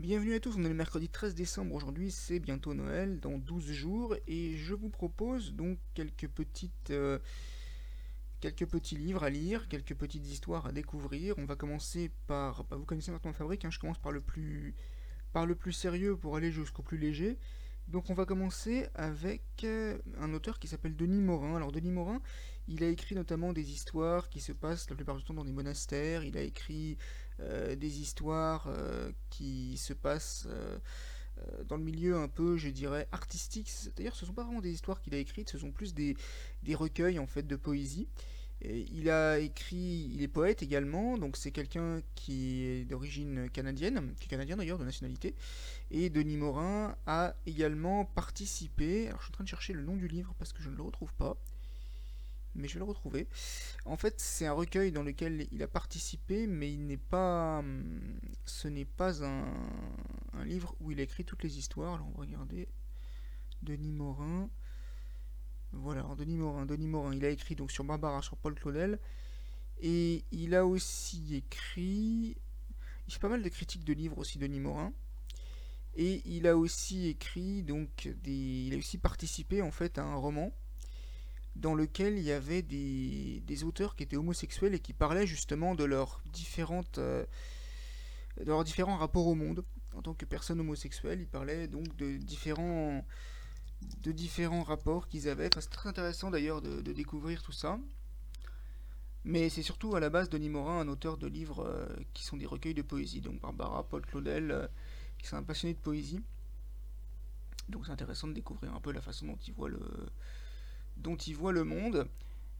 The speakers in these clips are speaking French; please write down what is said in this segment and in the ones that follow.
Bienvenue à tous, on est le mercredi 13 décembre aujourd'hui, c'est bientôt Noël, dans 12 jours, et je vous propose donc quelques petites... euh, quelques petits livres à lire, quelques petites histoires à découvrir. On va commencer par... bah, vous connaissez maintenant Fabrique, hein, je commence par le plus par le plus sérieux pour aller jusqu'au plus léger. Donc on va commencer avec euh, un auteur qui s'appelle Denis Morin. Alors Denis Morin, il a écrit notamment des histoires qui se passent la plupart du temps dans des monastères. Il a écrit des histoires euh, qui se passent euh, euh, dans le milieu un peu, je dirais, artistique. D'ailleurs, ce ne sont pas vraiment des histoires qu'il a écrites, ce sont plus des, des recueils en fait de poésie. Il a écrit, il est poète également, donc c'est quelqu'un qui est d'origine canadienne, qui est canadien d'ailleurs de nationalité. Et Denis Morin a également participé. Alors je suis en train de chercher le nom du livre parce que je ne le retrouve pas, mais je vais le retrouver. En fait, c'est un recueil dans lequel il a participé, mais il n'est pas, hum, ce n'est pas un, livre où il a écrit toutes les histoires. Alors on va regarder Denis Morin. Voilà, Denis Morin, Denis Morin, il a écrit donc sur Barbara, sur Paul Claudel, et il a aussi écrit, il fait pas mal de critiques de livres aussi, Denis Morin, et il a aussi écrit donc des, il a aussi participé en fait à un roman dans lequel il y avait des, des auteurs qui étaient homosexuels et qui parlaient justement de leurs différentes, euh, de leurs différents rapports au monde en tant que personne homosexuelle. Il parlait donc de différents de différents rapports qu'ils avaient. C'est très intéressant d'ailleurs de, découvrir tout ça. Mais c'est surtout à la base Denis Morin, un auteur de livres euh, qui sont des recueils de poésie. Donc Barbara, Paul Claudel, euh, qui sont un passionné de poésie. Donc c'est intéressant de découvrir un peu la façon dont il voit le, dont il voit le monde.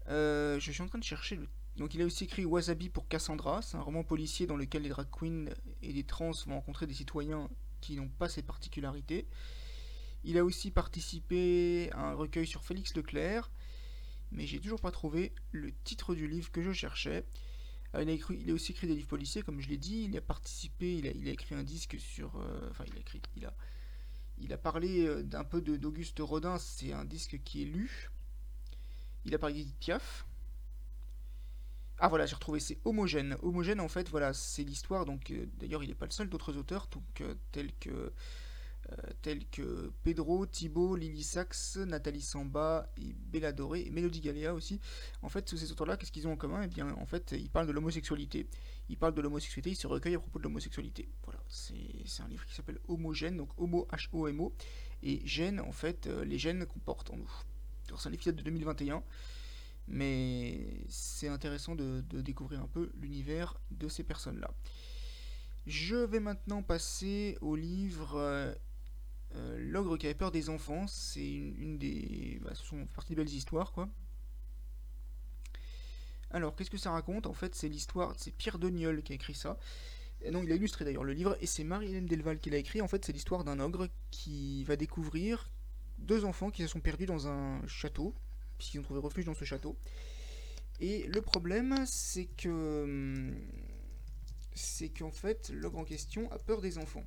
Euh, je suis en train de chercher le... Donc il a aussi écrit Wasabi pour Cassandra, c'est un roman policier dans lequel les drag queens et les trans vont rencontrer des citoyens qui n'ont pas ces particularités. Il a aussi participé à un recueil sur Félix Leclerc, mais j'ai toujours pas trouvé le titre du livre que je cherchais. Euh, il, a écrit- aussi écrit des livres policiers, comme je l'ai dit. Il a participé, il a, écrit un disque sur. euh, enfin, il a écrit. Il a, il a parlé d'un peu d'Auguste Rodin, c'est un disque qui est lu. Il a parlé d'Edith Piaf. Ah voilà, j'ai retrouvé, c'est Homogène. Homogène, en fait, voilà, c'est l'histoire. Donc, euh, d'ailleurs, il n'est pas le seul d'autres auteurs, euh, tels que euh, que Pedro, Thibault, Lily Sachs, Nathalie Samba, et Bella Doré, et Mélodie Galéa aussi. En fait, tous ces auteurs-là, qu'est-ce qu'ils ont en commun? Eh bien, en fait, ils parlent de l'homosexualité. Ils parlent de l'homosexualité, ils se recueillent à propos de l'homosexualité. Voilà, c'est un livre qui s'appelle Homogène, donc Homo, H-O-M-O, et gène, en fait, les gènes qu'on porte en nous. Livre qui date de 2021, mais c'est intéressant de, découvrir un peu l'univers de ces personnes-là. Je vais maintenant passer au livre euh, euh, L'ogre qui avait peur des enfants. C'est une, des. Bah, sont partie des belles histoires, quoi. Alors, qu'est-ce que ça raconte? En fait, c'est l'histoire. C'est Pierre Deniol qui a écrit ça. Et non, il a illustré d'ailleurs le livre, et c'est Marie-Hélène Delval qui l'a écrit. En fait, c'est l'histoire d'un ogre qui va découvrir deux enfants qui se sont perdus dans un château, puisqu'ils ont trouvé refuge dans ce château. Et le problème, c'est que. hum, C'est qu'en fait, l'ogre en question a peur des enfants.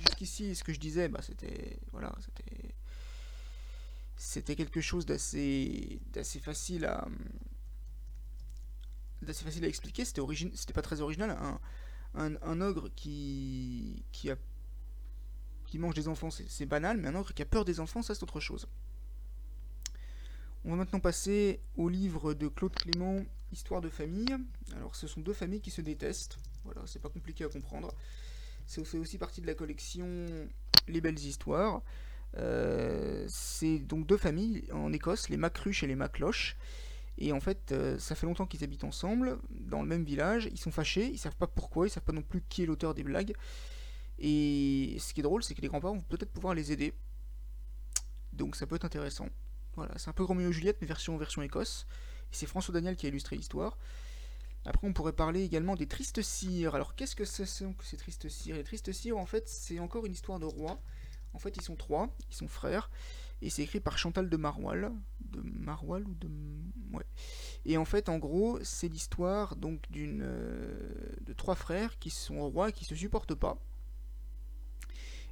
Jusqu'ici, ce que je disais, bah, c'était. Voilà, c'était. C'était quelque chose d'assez. d'assez facile à. hum, d'assez facile à expliquer. C'était pas très original. Un, un, ogre qui. qui. Qui mange des enfants, c'est banal, mais un ogre qui a peur des enfants, ça c'est autre chose. On va maintenant passer au livre de Claude Clément, Histoire de famille. Alors, ce sont deux familles qui se détestent. Voilà, c'est pas compliqué à comprendre. C'est fait aussi partie de la collection Les Belles Histoires. Euh, c'est donc deux familles en Écosse, les Macruche et les Macloche. Et en fait, euh, ça fait longtemps qu'ils habitent ensemble, dans le même village. Ils sont fâchés, ils savent pas pourquoi, ils savent pas non plus qui est l'auteur des blagues. Et ce qui est drôle, c'est que les grands-parents vont peut-être pouvoir les aider. Donc ça peut être intéressant. Voilà, c'est un peu Roméo et Juliette, mais version, version Écosse. Et c'est François Daniel qui a illustré l'histoire. Après, on pourrait parler également des Tristes Cires. Alors, qu'est-ce que ce sont que ces Tristes Cires Les Tristes Cires, en fait, c'est encore une histoire de roi. En fait, ils sont trois, ils sont frères. Et c'est écrit par Chantal de Maroilles. De Maroilles ou de. Ouais. Et en fait, en gros, c'est l'histoire donc d'une. euh, de trois frères qui sont rois et qui se supportent pas.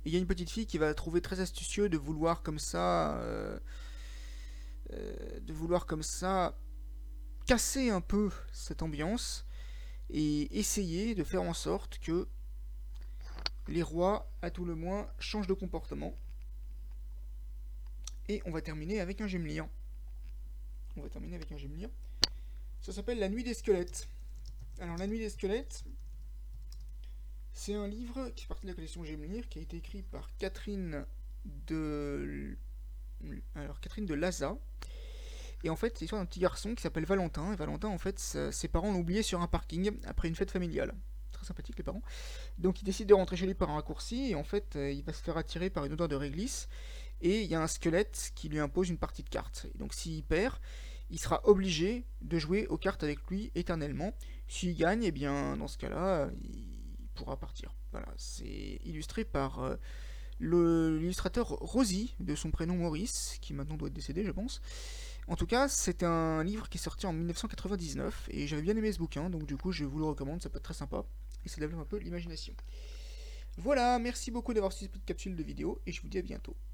Il y a une petite fille qui va trouver très astucieux de vouloir comme ça. euh, euh, de vouloir comme ça casser un peu cette ambiance et essayer de faire en sorte que les rois, à tout le moins, changent de comportement. Et on va terminer avec un Gemlir. On va terminer avec un Gemlir. Ça s'appelle La Nuit des Squelettes. Alors, La Nuit des Squelettes, c'est un livre qui fait partie de la collection Gemlir, qui a été écrit par Catherine de... Alors, Catherine de Laza. Et en fait, c'est l'histoire d'un petit garçon qui s'appelle Valentin. Et Valentin, en fait, ses parents l'ont oublié sur un parking après une fête familiale. Très sympathique, les parents. Donc, il décide de rentrer chez lui par un raccourci. Et en fait, il va se faire attirer par une odeur de réglisse et il y a un squelette qui lui impose une partie de cartes. Et donc s'il perd, il sera obligé de jouer aux cartes avec lui éternellement. S'il gagne, eh bien dans ce cas-là, il pourra partir. Voilà, c'est illustré par euh, l'illustrateur Rosie, de son prénom Maurice, qui maintenant doit être décédé, je pense. En tout cas, c'est un livre qui est sorti en 1999 et j'avais bien aimé ce bouquin, donc du coup je vous le recommande, ça peut être très sympa et ça développe un peu l'imagination. Voilà, merci beaucoup d'avoir suivi cette capsule de vidéo et je vous dis à bientôt.